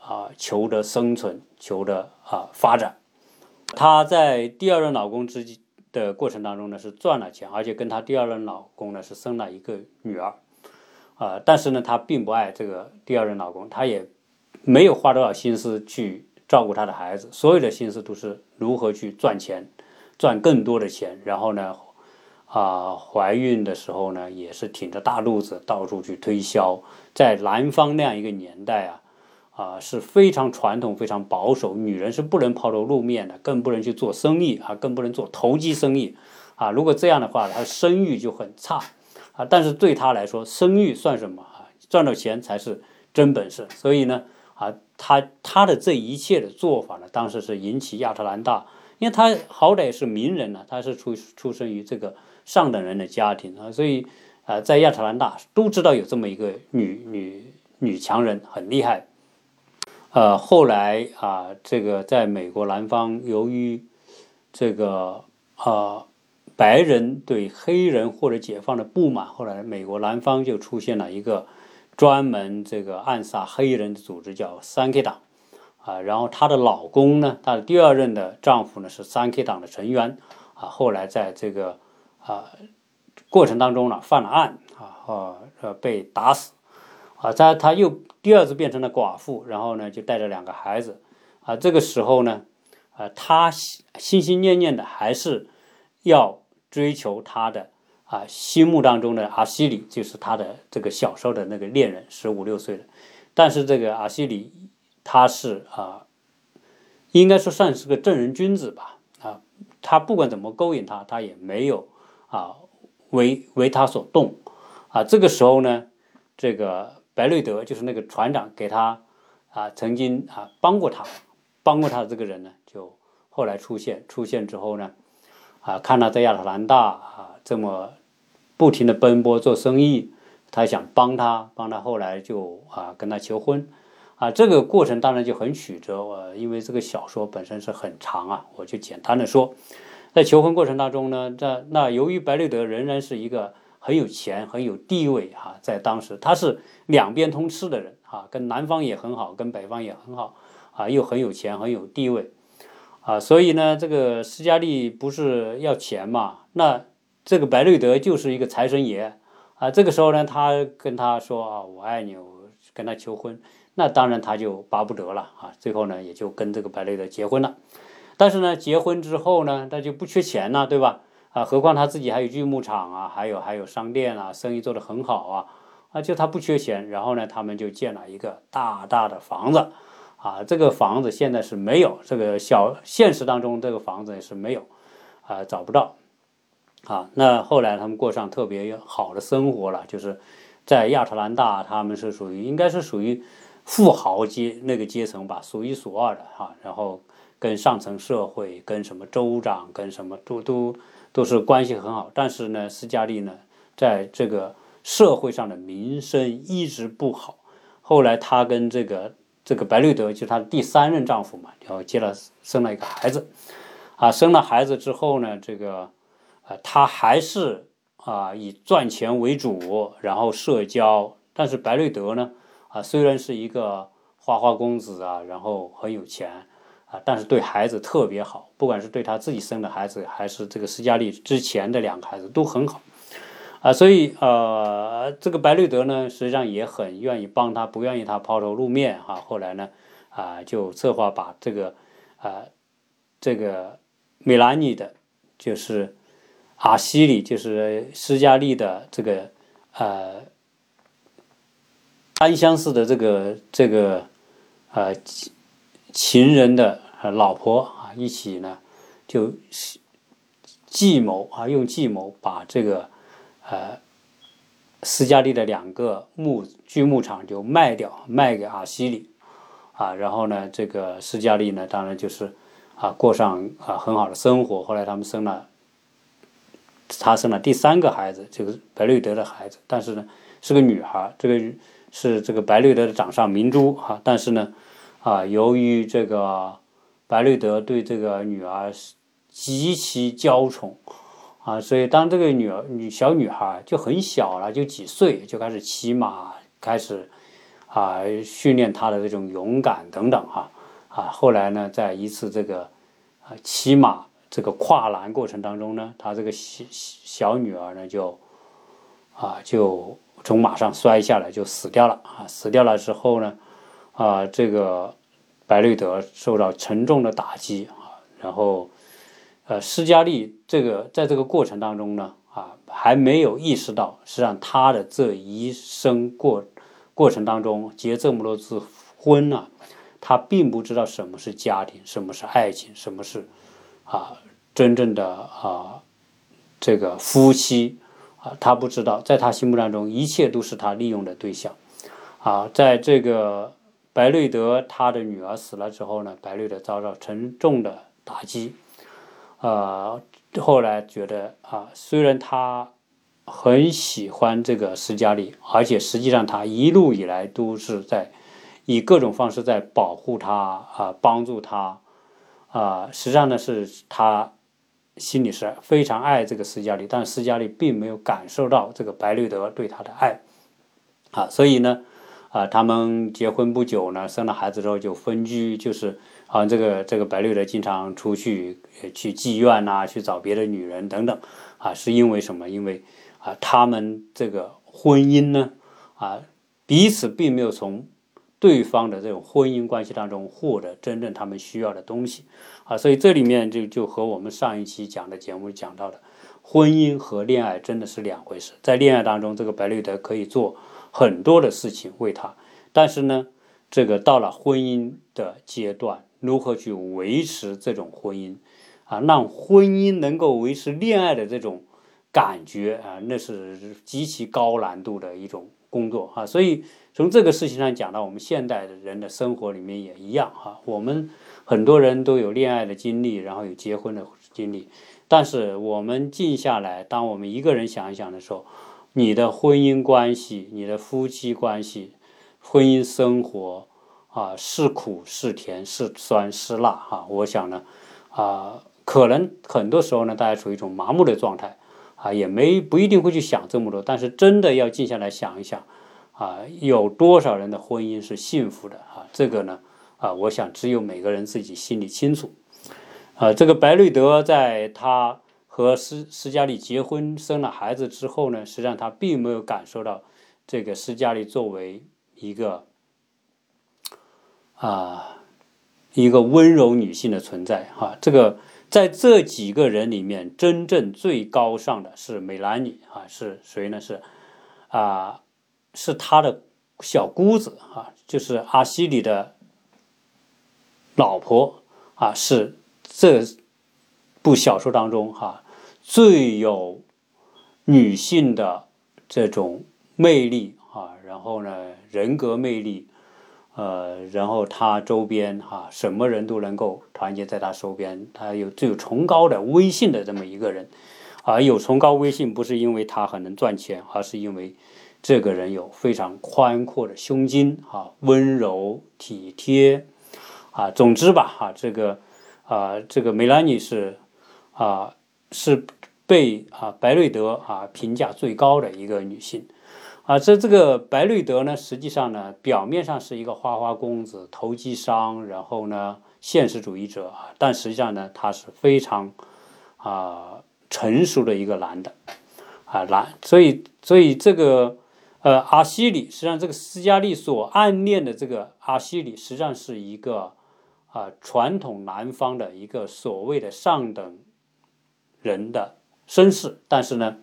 啊求得生存，求得啊发展。她在第二任老公之的过程当中呢，是赚了钱，而且跟她第二任老公呢是生了一个女儿，啊，但是呢，她并不爱这个第二任老公，她也。没有花多少心思去照顾她的孩子，所有的心思都是如何去赚钱，赚更多的钱。然后呢，啊，怀孕的时候呢，也是挺着大肚子到处去推销。在南方那样一个年代啊，啊是非常传统、非常保守，女人是不能抛头露面的，更不能去做生意啊，更不能做投机生意啊。如果这样的话，她声誉就很差啊。但是对她来说，声誉算什么啊？赚到钱才是真本事。所以呢。啊，他他的这一切的做法呢，当时是引起亚特兰大，因为他好歹是名人呢，他是出出生于这个上等人的家庭啊，所以啊，在亚特兰大都知道有这么一个女女女强人很厉害。呃，后来啊，这个在美国南方，由于这个啊白人对黑人或者解放的不满，后来美国南方就出现了一个。专门这个暗杀黑人的组织叫三 K 党，啊，然后她的老公呢，她的第二任的丈夫呢是三 K 党的成员，啊，后来在这个啊过程当中呢犯了案，啊，呃被打死，啊，在她又第二次变成了寡妇，然后呢就带着两个孩子，啊，这个时候呢，啊，她心心念念的还是要追求她的。啊，心目当中的阿西里就是他的这个小时候的那个恋人，十五六岁的。但是这个阿西里他是啊，应该说算是个正人君子吧。啊，他不管怎么勾引他，他也没有啊为为他所动。啊，这个时候呢，这个白瑞德就是那个船长，给他啊曾经啊帮过他，帮过他的这个人呢，就后来出现，出现之后呢，啊，看他在亚特兰大啊。这么不停的奔波做生意，他想帮他，帮他后来就啊跟他求婚，啊这个过程当然就很曲折，我因为这个小说本身是很长啊，我就简单的说，在求婚过程当中呢，这那由于白瑞德仍然是一个很有钱很有地位哈，在当时他是两边通吃的人啊，跟南方也很好，跟北方也很好啊，又很有钱很有地位啊，所以呢，这个斯嘉丽不是要钱嘛，那。这个白瑞德就是一个财神爷啊！这个时候呢，他跟他说啊：“我爱你，我跟他求婚。”那当然他就巴不得了啊！最后呢，也就跟这个白瑞德结婚了。但是呢，结婚之后呢，他就不缺钱了，对吧？啊，何况他自己还有锯木厂啊，还有还有商店啊，生意做得很好啊！啊，就他不缺钱。然后呢，他们就建了一个大大的房子啊！这个房子现在是没有，这个小现实当中这个房子也是没有啊，找不到。啊，那后来他们过上特别好的生活了，就是在亚特兰大，他们是属于应该是属于富豪阶那个阶层吧，数一数二的哈。然后跟上层社会、跟什么州长、跟什么都都都是关系很好。但是呢，斯嘉丽呢，在这个社会上的名声一直不好。后来她跟这个这个白瑞德，就是她的第三任丈夫嘛，然后结了生了一个孩子。啊，生了孩子之后呢，这个啊，她还是啊以赚钱为主，然后社交。但是白瑞德呢，啊，虽然是一个花花公子啊，然后很有钱啊，但是对孩子特别好，不管是对他自己生的孩子，还是这个斯嘉丽之前的两个孩子都很好啊。所以呃，这个白瑞德呢，实际上也很愿意帮他，不愿意他抛头露面哈。后来呢，啊，就策划把这个啊，这个米兰妮的，就是阿西里，就是斯嘉丽的这个呃。单相思的这个这个呃情人的老婆啊，一起呢就计谋啊，用计谋把这个呃斯嘉丽的两个牧锯牧场就卖掉，卖给阿西里啊，然后呢，这个斯嘉丽呢，当然就是啊过上啊很好的生活。后来他们生了，他生了第三个孩子，就是白瑞德的孩子，但是呢是个女孩，这个。是这个白瑞德的掌上明珠啊，但是呢，啊，由于这个白瑞德对这个女儿极其娇宠啊，所以当这个女儿女小女孩就很小了，就几岁就开始骑马，开始啊训练她的这种勇敢等等哈啊，后来呢，在一次这个啊骑马这个跨栏过程当中呢，她这个小小女儿呢就啊就。从马上摔下来就死掉了啊！死掉了之后呢，啊，这个白瑞德受到沉重的打击啊。然后，呃，斯嘉丽这个在这个过程当中呢，啊，还没有意识到，实际上他的这一生过过程当中结这么多次婚呢，他并不知道什么是家庭，什么是爱情，什么是啊真正的啊这个夫妻。他不知道，在他心目当中，一切都是他利用的对象。啊，在这个白瑞德他的女儿死了之后呢，白瑞德遭到沉重的打击。啊，后来觉得啊，虽然他很喜欢这个斯嘉丽，而且实际上他一路以来都是在以各种方式在保护他啊，帮助他啊，实际上呢是他。心里是非常爱这个斯嘉丽，但斯嘉丽并没有感受到这个白瑞德对她的爱，啊，所以呢，啊，他们结婚不久呢，生了孩子之后就分居，就是啊，这个这个白瑞德经常出去去妓院呐，去找别的女人等等，啊，是因为什么？因为啊，他们这个婚姻呢，啊，彼此并没有从。对方的这种婚姻关系当中获得真正他们需要的东西啊，所以这里面就就和我们上一期讲的节目讲到的，婚姻和恋爱真的是两回事。在恋爱当中，这个白绿德可以做很多的事情为他，但是呢，这个到了婚姻的阶段，如何去维持这种婚姻啊，让婚姻能够维持恋爱的这种感觉啊，那是极其高难度的一种工作啊，所以。从这个事情上讲到，我们现代的人的生活里面也一样哈。我们很多人都有恋爱的经历，然后有结婚的经历，但是我们静下来，当我们一个人想一想的时候，你的婚姻关系、你的夫妻关系、婚姻生活啊，是苦是甜是酸是辣哈。我想呢，啊，可能很多时候呢，大家处于一种麻木的状态啊，也没不一定会去想这么多，但是真的要静下来想一想。啊，有多少人的婚姻是幸福的啊？这个呢，啊，我想只有每个人自己心里清楚。啊，这个白瑞德在他和斯斯嘉丽结婚生了孩子之后呢，实际上他并没有感受到这个斯嘉丽作为一个啊一个温柔女性的存在哈。这个在这几个人里面，真正最高尚的是美兰妮啊，是谁呢？是啊。是他的小姑子啊，就是阿西里的老婆啊，是这部小说当中哈最有女性的这种魅力啊，然后呢人格魅力呃，然后他周边哈什么人都能够团结在他周边，他有最有崇高的威信的这么一个人，而有崇高威信不是因为他很能赚钱，而是因为这个人有非常宽阔的胸襟啊，温柔体贴啊，总之吧哈，这个啊这个梅兰妮是啊是被啊白瑞德啊评价最高的一个女性。啊，这这个白瑞德呢，实际上呢，表面上是一个花花公子、投机商，然后呢，现实主义者啊，但实际上呢，他是非常啊成熟的一个男的啊男，所以所以这个呃阿西里，实际上这个斯嘉丽所暗恋的这个阿西里，实际上是一个啊传统南方的一个所谓的上等人的绅士，但是呢。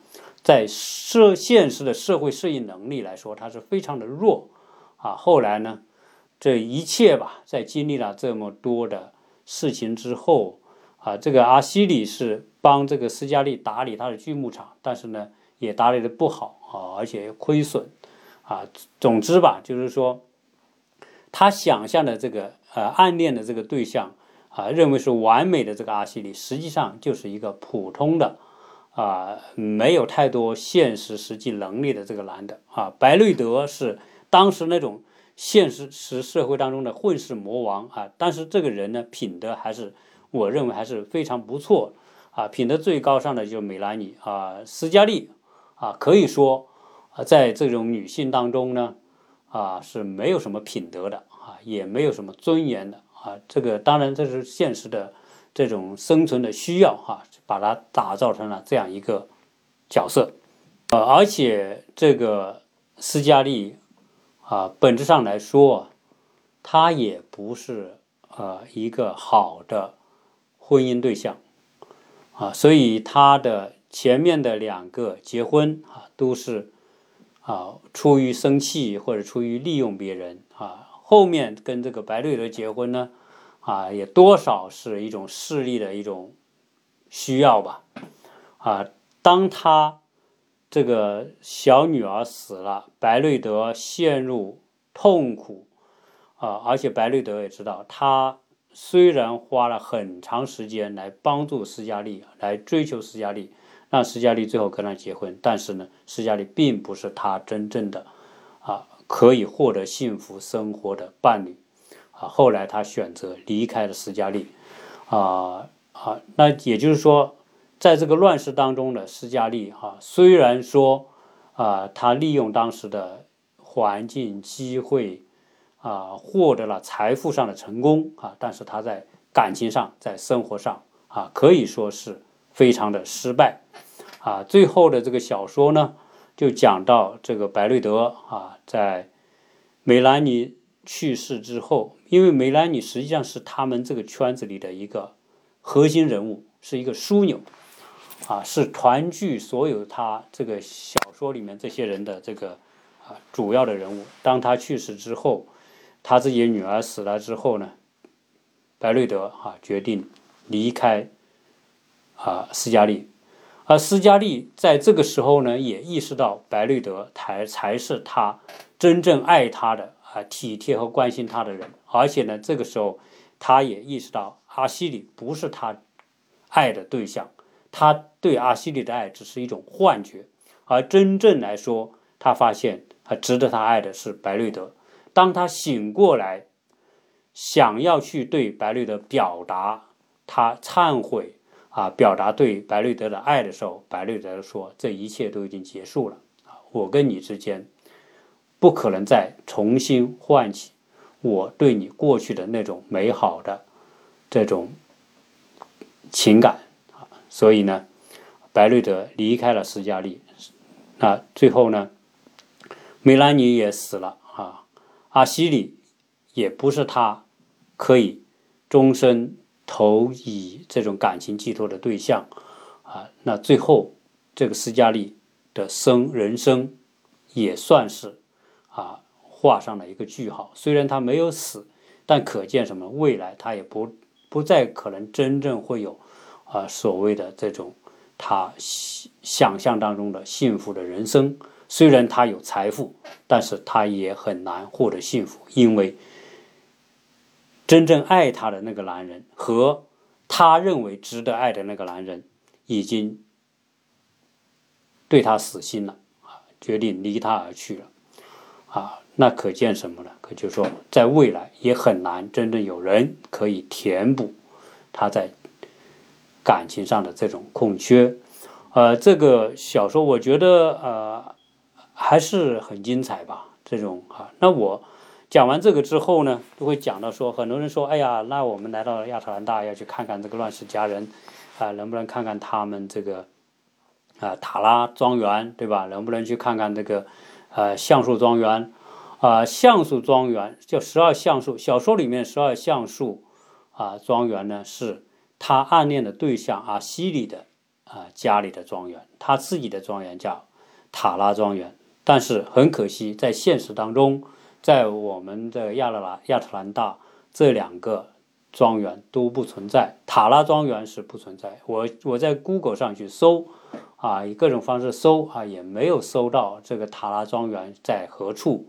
在社现实的社会适应能力来说，他是非常的弱啊。后来呢，这一切吧，在经历了这么多的事情之后啊，这个阿西里是帮这个斯嘉丽打理他的锯木厂，但是呢，也打理的不好啊，而且亏损啊。总之吧，就是说，他想象的这个呃暗恋的这个对象啊，认为是完美的这个阿西里，实际上就是一个普通的。啊，没有太多现实实际能力的这个男的啊，白瑞德是当时那种现实实社会当中的混世魔王啊，但是这个人呢，品德还是我认为还是非常不错啊，品德最高尚的就是美兰妮啊，斯嘉丽啊，可以说啊，在这种女性当中呢啊是没有什么品德的啊，也没有什么尊严的啊，这个当然这是现实的。这种生存的需要，哈，把它打造成了这样一个角色，呃，而且这个斯嘉丽啊，本质上来说，他也不是呃一个好的婚姻对象啊，所以他的前面的两个结婚啊，都是啊出于生气或者出于利用别人啊，后面跟这个白瑞德结婚呢。啊，也多少是一种势力的一种需要吧。啊，当他这个小女儿死了，白瑞德陷入痛苦啊，而且白瑞德也知道，他虽然花了很长时间来帮助斯嘉丽，来追求斯嘉丽，让斯嘉丽最后跟他结婚，但是呢，斯嘉丽并不是他真正的啊可以获得幸福生活的伴侣。啊，后来他选择离开了斯嘉丽，啊啊，那也就是说，在这个乱世当中的斯嘉丽，哈，虽然说啊，他利用当时的环境机会，啊，获得了财富上的成功，啊，但是他在感情上，在生活上，啊，可以说是非常的失败，啊，最后的这个小说呢，就讲到这个白瑞德，啊，在梅兰妮。去世之后，因为梅兰妮实际上是他们这个圈子里的一个核心人物，是一个枢纽，啊，是团聚所有他这个小说里面这些人的这个啊主要的人物。当他去世之后，他自己女儿死了之后呢，白瑞德啊决定离开啊斯嘉丽，而斯嘉丽在这个时候呢也意识到白瑞德才才是他真正爱他的。啊，体贴和关心他的人，而且呢，这个时候他也意识到阿西里不是他爱的对象，他对阿西里的爱只是一种幻觉，而真正来说，他发现啊，值得他爱的是白瑞德。当他醒过来，想要去对白瑞德表达他忏悔啊，表达对白瑞德的爱的时候，白瑞德说：“这一切都已经结束了啊，我跟你之间。”不可能再重新唤起我对你过去的那种美好的这种情感。啊，所以呢，白瑞德离开了斯嘉丽，那最后呢，梅兰妮也死了。啊，阿西里也不是他可以终身投以这种感情寄托的对象。啊，那最后这个斯嘉丽的生人生也算是。啊，画上了一个句号。虽然他没有死，但可见什么？未来他也不不再可能真正会有啊所谓的这种他想象当中的幸福的人生。虽然他有财富，但是他也很难获得幸福，因为真正爱她的那个男人和他认为值得爱的那个男人，已经对他死心了啊，决定离他而去了啊。那可见什么呢？可就说，在未来也很难真正有人可以填补他在感情上的这种空缺。呃，这个小说我觉得呃还是很精彩吧。这种啊，那我讲完这个之后呢，就会讲到说，很多人说，哎呀，那我们来到亚特兰大要去看看这个乱世佳人啊，能不能看看他们这个啊塔拉庄园，对吧？能不能去看看这个呃橡树庄园？啊，橡树庄园叫十二橡树，小说里面十二橡树啊庄园呢，是他暗恋的对象阿西里的啊家里的庄园，他自己的庄园叫塔拉庄园，但是很可惜，在现实当中，在我们的亚特兰亚特兰大这两个庄园都不存在，塔拉庄园是不存在，我我在 Google 上去搜啊，以各种方式搜啊，也没有搜到这个塔拉庄园在何处。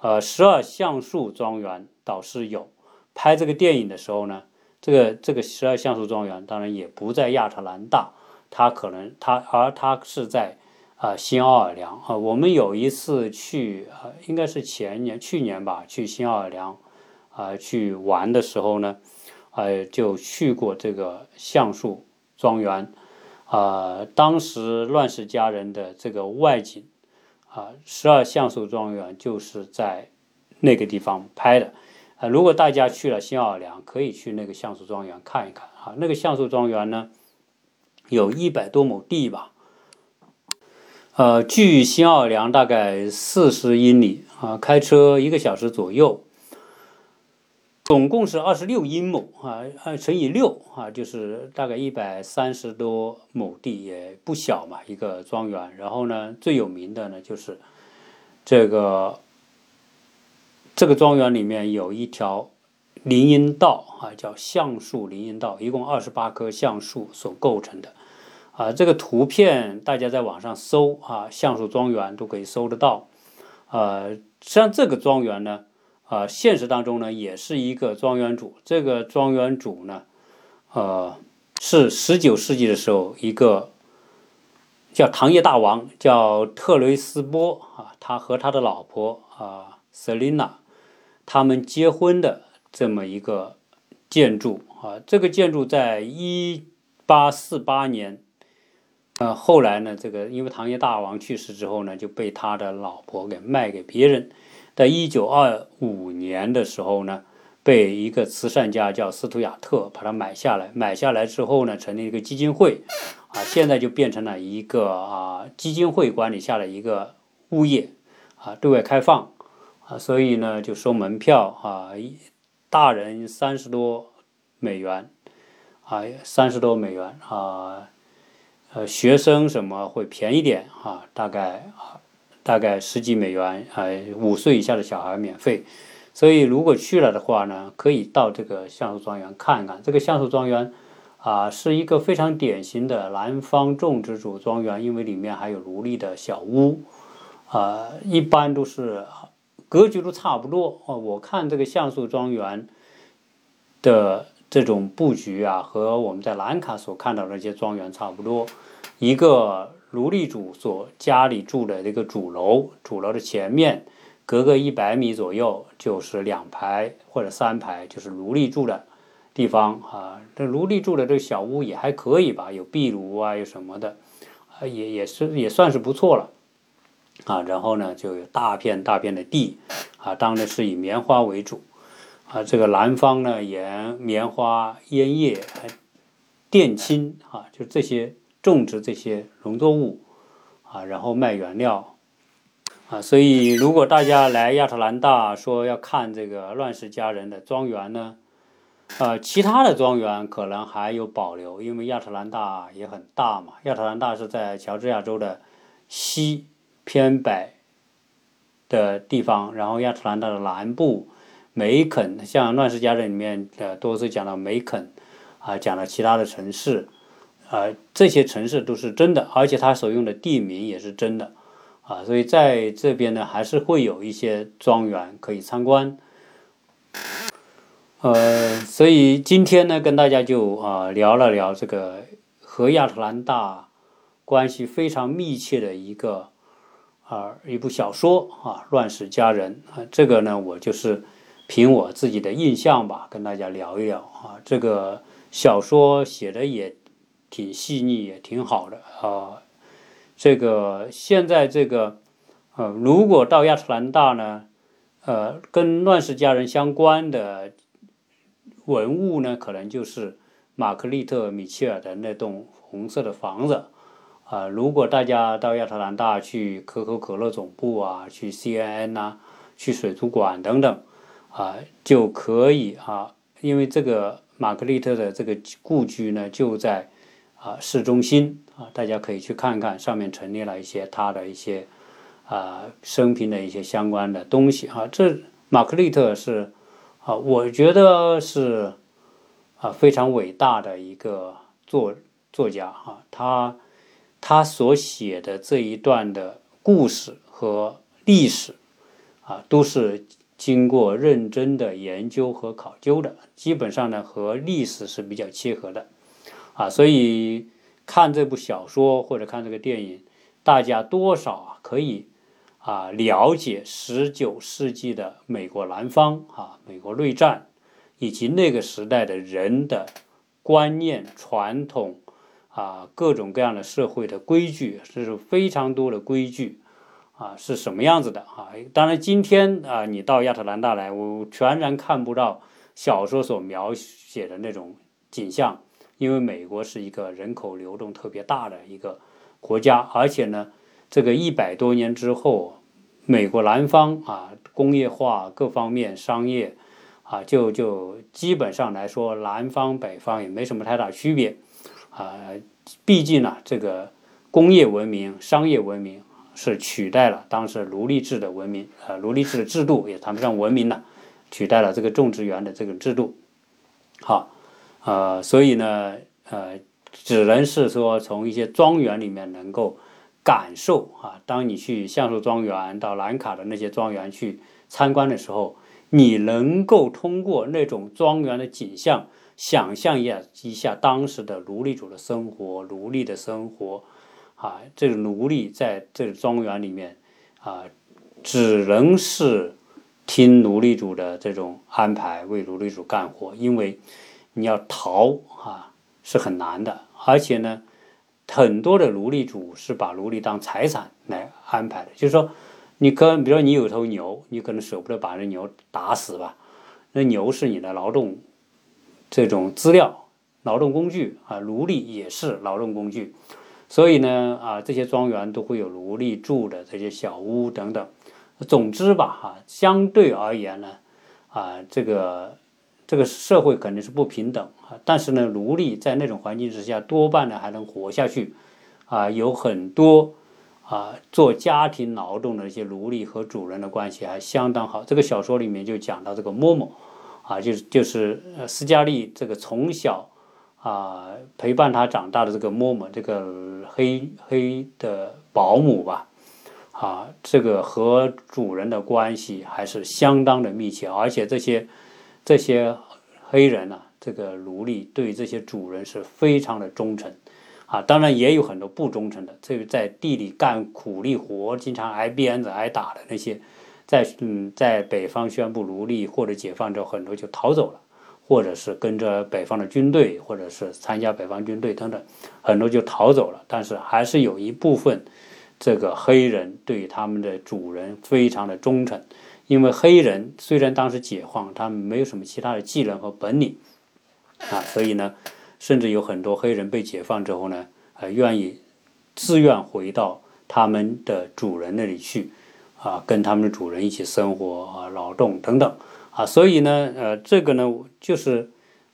呃，十二橡树庄园倒是有。拍这个电影的时候呢，这个这个十二橡树庄园当然也不在亚特兰大，它可能它而它是在啊新奥尔良啊。我们有一次去啊，应该是前年去年吧，去新奥尔良啊去玩的时候呢，呃就去过这个橡树庄园啊。当时《乱世佳人》的这个外景。啊，十二橡树庄园就是在那个地方拍的。啊，如果大家去了新奥尔良，可以去那个橡树庄园看一看。啊，那个橡树庄园呢，有一百多亩地吧。呃，距新奥尔良大概四十英里，啊，开车一个小时左右。总共是二十六英亩啊，二乘以六啊，就是大概一百三十多亩地，也不小嘛，一个庄园。然后呢，最有名的呢就是这个这个庄园里面有一条林荫道啊，叫橡树林荫道，一共二十八棵橡树所构成的啊。这个图片大家在网上搜啊，橡树庄园都可以搜得到。呃，实际上这个庄园呢。啊，现实当中呢，也是一个庄园主。这个庄园主呢，呃，是十九世纪的时候一个叫糖业大王，叫特雷斯波啊，他和他的老婆啊瑟琳娜，他们结婚的这么一个建筑啊。这个建筑在一八四八年，呃，后来呢，这个因为糖业大王去世之后呢，就被他的老婆给卖给别人。在一九二五年的时候呢，被一个慈善家叫斯图亚特把它买下来。买下来之后呢，成立一个基金会，啊，现在就变成了一个啊基金会管理下的一个物业，啊，对外开放，啊，所以呢就收门票。啊，大人三十多美元，啊，三十多美元。啊，呃，学生什么会便宜点。啊，大概啊。大概十几美元，呃，五岁以下的小孩免费，所以如果去了的话呢，可以到这个橡树庄园看看。这个橡树庄园啊，是一个非常典型的南方种植主庄园，因为里面还有奴隶的小屋，啊，一般都是格局都差不多。哦，我看这个橡树庄园的这种布局啊，和我们在兰卡所看到那些庄园差不多，一个。奴隶主所家里住的这个主楼，主楼的前面隔个一百米左右就是两排或者三排，就是奴隶住的地方啊。这奴隶住的这个小屋也还可以吧，有壁炉啊，有什么的，啊，也也是也算是不错了啊。然后呢，就有大片大片的地啊，当然是以棉花为主啊。这个南方呢，沿棉花、烟叶、靛青啊，就这些。种植这些农作物啊，然后卖原料啊，所以如果大家来亚特兰大说要看这个乱世佳人的庄园呢，呃，其他的庄园可能还有保留，因为亚特兰大也很大嘛。亚特兰大是在乔治亚州的西偏北的地方，然后亚特兰大的南部梅肯，像乱世佳人里面的多次讲到梅肯啊，讲了其他的城市。啊，这些城市都是真的，而且它所用的地名也是真的，啊，所以在这边呢，还是会有一些庄园可以参观。呃，所以今天呢，跟大家就啊聊了聊这个和亚特兰大关系非常密切的一个啊一部小说啊《乱世佳人》啊，这个呢，我就是凭我自己的印象吧，跟大家聊一聊啊。这个小说写的也挺细腻，也挺好的啊。这个现在这个呃，如果到亚特兰大呢？呃，跟乱世佳人相关的文物呢，可能就是玛格丽特·米切尔的那栋红色的房子啊。如果大家到亚特兰大去可口可乐总部啊，去 CNN 呐，去水族馆等等啊，就可以啊，因为这个玛格丽特的这个故居呢就在啊市中心啊，大家可以去看看，上面陈列了一些他的一些。啊，生平的一些相关的东西啊，这马克利特是啊，我觉得是啊非常伟大的一个作作家啊，他他所写的这一段的故事和历史啊，都是经过认真的研究和考究的，基本上呢和历史是比较契合的啊，所以看这部小说或者看这个电影，大家多少啊可以。啊，了解十九世纪的美国南方啊，美国内战，以及那个时代的人的观念、传统啊，各种各样的社会的规矩，这是非常多的规矩啊，是什么样子的啊？当然，今天啊，你到亚特兰大来，我全然看不到小说所描写的那种景象，因为美国是一个人口流动特别大的一个国家，而且呢。这个一百多年之后，美国南方啊，工业化各方面商业啊，就就基本上来说，南方北方也没什么太大区别啊。毕竟呢，这个工业文明、商业文明是取代了当时奴隶制的文明，呃，奴隶制的制度也谈不上文明了，取代了这个种植园的这个制度。好，呃，所以呢，呃，只能是说从一些庄园里面能够。感受啊！当你去橡树庄园、到兰卡的那些庄园去参观的时候，你能够通过那种庄园的景象，想象一下一下当时的奴隶主的生活、奴隶的生活啊。这个奴隶在这个庄园里面啊，只能是听奴隶主的这种安排，为奴隶主干活，因为你要逃啊是很难的，而且呢。很多的奴隶主是把奴隶当财产来安排的，就是说，你可比如说你有头牛，你可能舍不得把这牛打死吧？那牛是你的劳动这种资料、劳动工具啊，奴隶也是劳动工具，所以呢啊，这些庄园都会有奴隶住的这些小屋等等。总之吧，哈，相对而言呢，啊，这个。这个社会肯定是不平等啊，但是呢，奴隶在那种环境之下，多半呢还能活下去，啊，有很多啊做家庭劳动的一些奴隶和主人的关系还相当好。这个小说里面就讲到这个嬷嬷，啊，就是就是斯嘉丽这个从小啊陪伴他长大的这个嬷嬷，这个黑黑的保姆吧，啊，这个和主人的关系还是相当的密切，而且这些。这些黑人呢，这个奴隶对这些主人是非常的忠诚，啊，当然也有很多不忠诚的。这个在地里干苦力活，经常挨鞭子、挨打的那些，在嗯，在北方宣布奴隶或者解放之后，很多就逃走了，或者是跟着北方的军队，或者是参加北方军队等等，很多就逃走了。但是还是有一部分这个黑人对他们的主人非常的忠诚。因为黑人虽然当时解放，他们没有什么其他的技能和本领，啊，所以呢，甚至有很多黑人被解放之后呢，呃，愿意自愿回到他们的主人那里去，啊，跟他们的主人一起生活啊，劳动等等，啊，所以呢，呃，这个呢，就是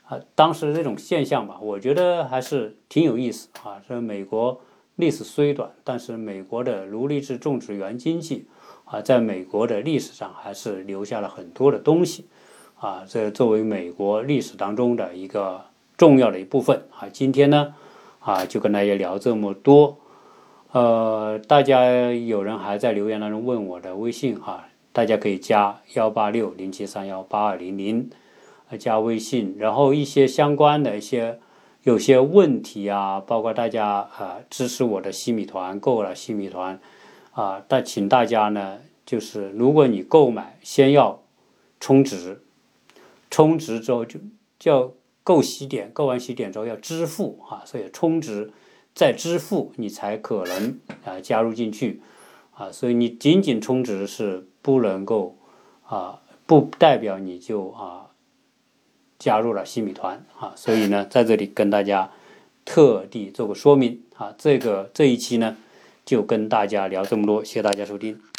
啊，当时这种现象吧，我觉得还是挺有意思啊。这美国历史虽短，但是美国的奴隶制种植园经济。啊，在美国的历史上还是留下了很多的东西，啊，这作为美国历史当中的一个重要的一部分啊。今天呢，啊，就跟大家聊这么多，呃，大家有人还在留言当中问我的微信哈，大家可以加幺八六零七三幺八二零零，加微信，然后一些相关的一些有些问题啊，包括大家啊支持我的西米团购了西米团啊，但请大家呢，就是如果你购买，先要充值，充值之后就叫购喜点，购完喜点之后要支付啊，所以充值再支付，你才可能啊加入进去。啊，所以你仅仅充值是不能够啊，不代表你就啊加入了西米团。啊，所以呢，在这里跟大家特地做个说明。啊，这个这一期呢就跟大家聊这么多，谢谢大家收听。